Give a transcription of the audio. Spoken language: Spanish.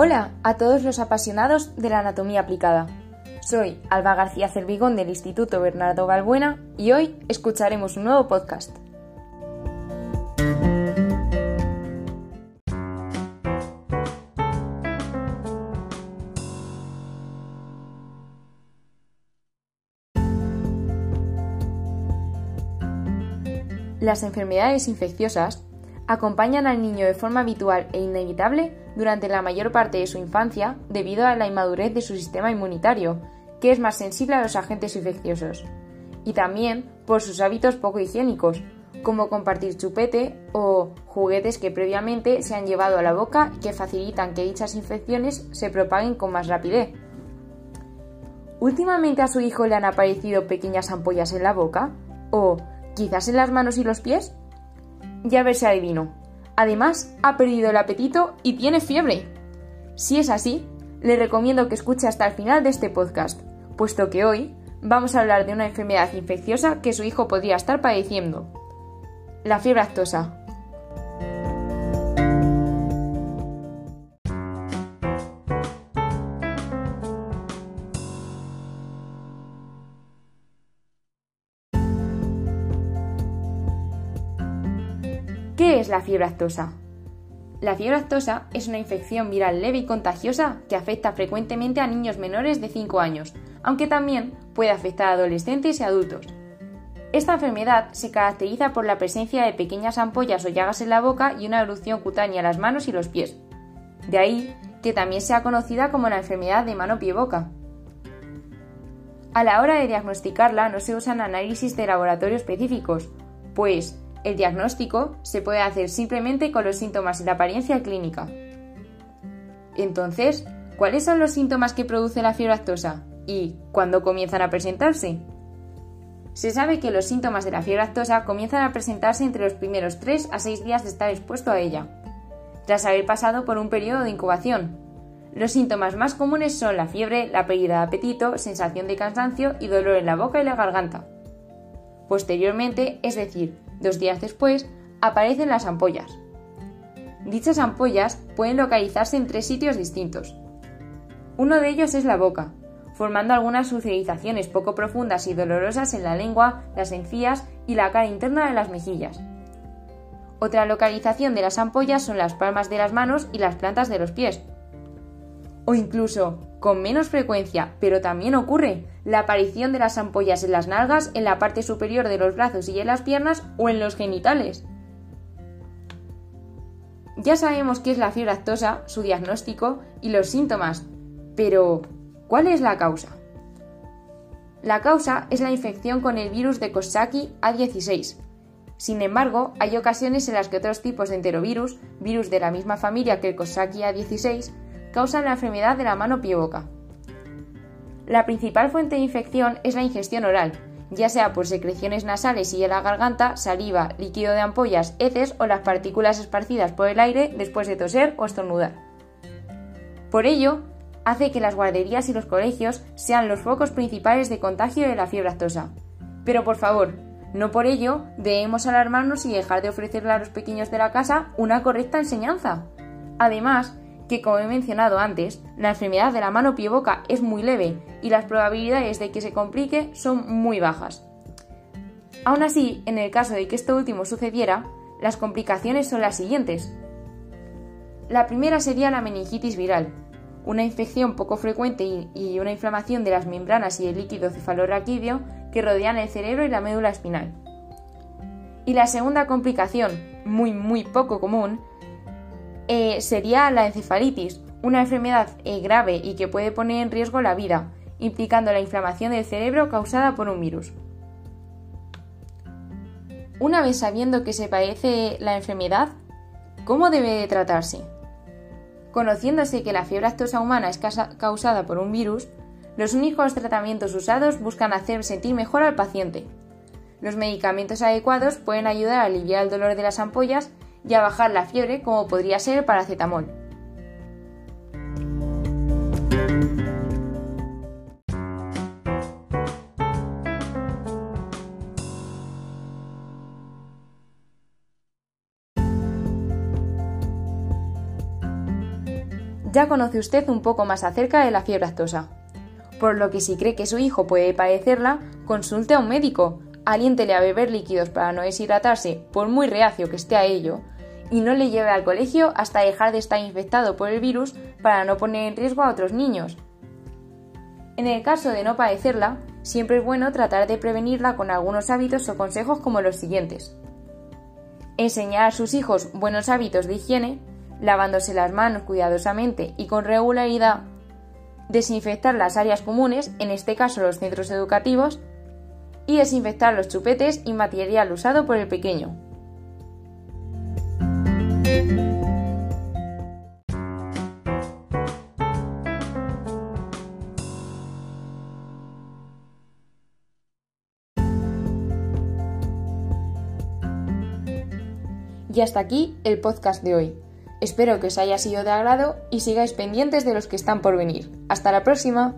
Hola a todos los apasionados de la anatomía aplicada. Soy Alba García Cervigón del Instituto Bernardo Balbuena y hoy escucharemos un nuevo podcast. Las enfermedades infecciosas acompañan al niño de forma habitual e inevitable durante la mayor parte de su infancia debido a la inmadurez de su sistema inmunitario, que es más sensible a los agentes infecciosos, y también por sus hábitos poco higiénicos, como compartir chupete o juguetes que previamente se han llevado a la boca y que facilitan que dichas infecciones se propaguen con más rapidez. ¿Últimamente a su hijo le han aparecido pequeñas ampollas en la boca? ¿O quizás en las manos y los pies? Ya ver si adivino. Además, ha perdido el apetito y tiene fiebre. Si es así, le recomiendo que escuche hasta el final de este podcast, puesto que hoy vamos a hablar de una enfermedad infecciosa que su hijo podría estar padeciendo. La fiebre actosa. ¿Qué es la fiebre actosa? La fiebre actosa es una infección viral leve y contagiosa que afecta frecuentemente a niños menores de 5 años, aunque también puede afectar a adolescentes y adultos. Esta enfermedad se caracteriza por la presencia de pequeñas ampollas o llagas en la boca y una erupción cutánea en las manos y los pies. De ahí que también sea conocida como la enfermedad de mano-pie-boca. A la hora de diagnosticarla no se usan análisis de laboratorio específicos, pues el diagnóstico se puede hacer simplemente con los síntomas y la apariencia clínica. Entonces, ¿cuáles son los síntomas que produce la fiebre actosa y cuándo comienzan a presentarse? Se sabe que los síntomas de la fiebre actosa comienzan a presentarse entre los primeros 3 a 6 días de estar expuesto a ella, tras haber pasado por un periodo de incubación. Los síntomas más comunes son la fiebre, la pérdida de apetito, sensación de cansancio y dolor en la boca y la garganta. Posteriormente, es decir, Dos días después, aparecen las ampollas. Dichas ampollas pueden localizarse en tres sitios distintos. Uno de ellos es la boca, formando algunas ulcerizaciones poco profundas y dolorosas en la lengua, las encías y la cara interna de las mejillas. Otra localización de las ampollas son las palmas de las manos y las plantas de los pies. O incluso, con menos frecuencia, pero también ocurre, la aparición de las ampollas en las nalgas, en la parte superior de los brazos y en las piernas o en los genitales. Ya sabemos qué es la fiebre actosa, su diagnóstico y los síntomas, pero ¿cuál es la causa? La causa es la infección con el virus de Coxsackie A16. Sin embargo, hay ocasiones en las que otros tipos de enterovirus, virus de la misma familia que el Coxsackie A16, causan la enfermedad de la mano pie boca. La principal fuente de infección es la ingestión oral, ya sea por secreciones nasales y en la garganta, saliva, líquido de ampollas, heces o las partículas esparcidas por el aire después de toser o estornudar. Por ello, hace que las guarderías y los colegios sean los focos principales de contagio de la fiebre actosa. Pero por favor, no por ello debemos alarmarnos y dejar de ofrecerle a los pequeños de la casa una correcta enseñanza. Además, que como he mencionado antes, la enfermedad de la mano pie boca es muy leve y las probabilidades de que se complique son muy bajas. Aún así, en el caso de que esto último sucediera, las complicaciones son las siguientes. La primera sería la meningitis viral, una infección poco frecuente y una inflamación de las membranas y el líquido cefalorraquídeo que rodean el cerebro y la médula espinal. Y la segunda complicación, muy muy poco común, eh, sería la encefalitis, una enfermedad eh, grave y que puede poner en riesgo la vida, implicando la inflamación del cerebro causada por un virus. Una vez sabiendo que se padece la enfermedad, ¿cómo debe de tratarse? Conociéndose que la fiebre actosa humana es causada por un virus, los únicos tratamientos usados buscan hacer sentir mejor al paciente. Los medicamentos adecuados pueden ayudar a aliviar el dolor de las ampollas y a bajar la fiebre como podría ser el paracetamol. ya conoce usted un poco más acerca de la fiebre aftosa. Por lo que si cree que su hijo puede padecerla, consulte a un médico, aliéntele a beber líquidos para no deshidratarse, por muy reacio que esté a ello, y no le lleve al colegio hasta dejar de estar infectado por el virus para no poner en riesgo a otros niños. En el caso de no padecerla, siempre es bueno tratar de prevenirla con algunos hábitos o consejos como los siguientes. Enseñar a sus hijos buenos hábitos de higiene, lavándose las manos cuidadosamente y con regularidad, desinfectar las áreas comunes, en este caso los centros educativos, y desinfectar los chupetes y material usado por el pequeño. Y hasta aquí el podcast de hoy. Espero que os haya sido de agrado y sigáis pendientes de los que están por venir. Hasta la próxima.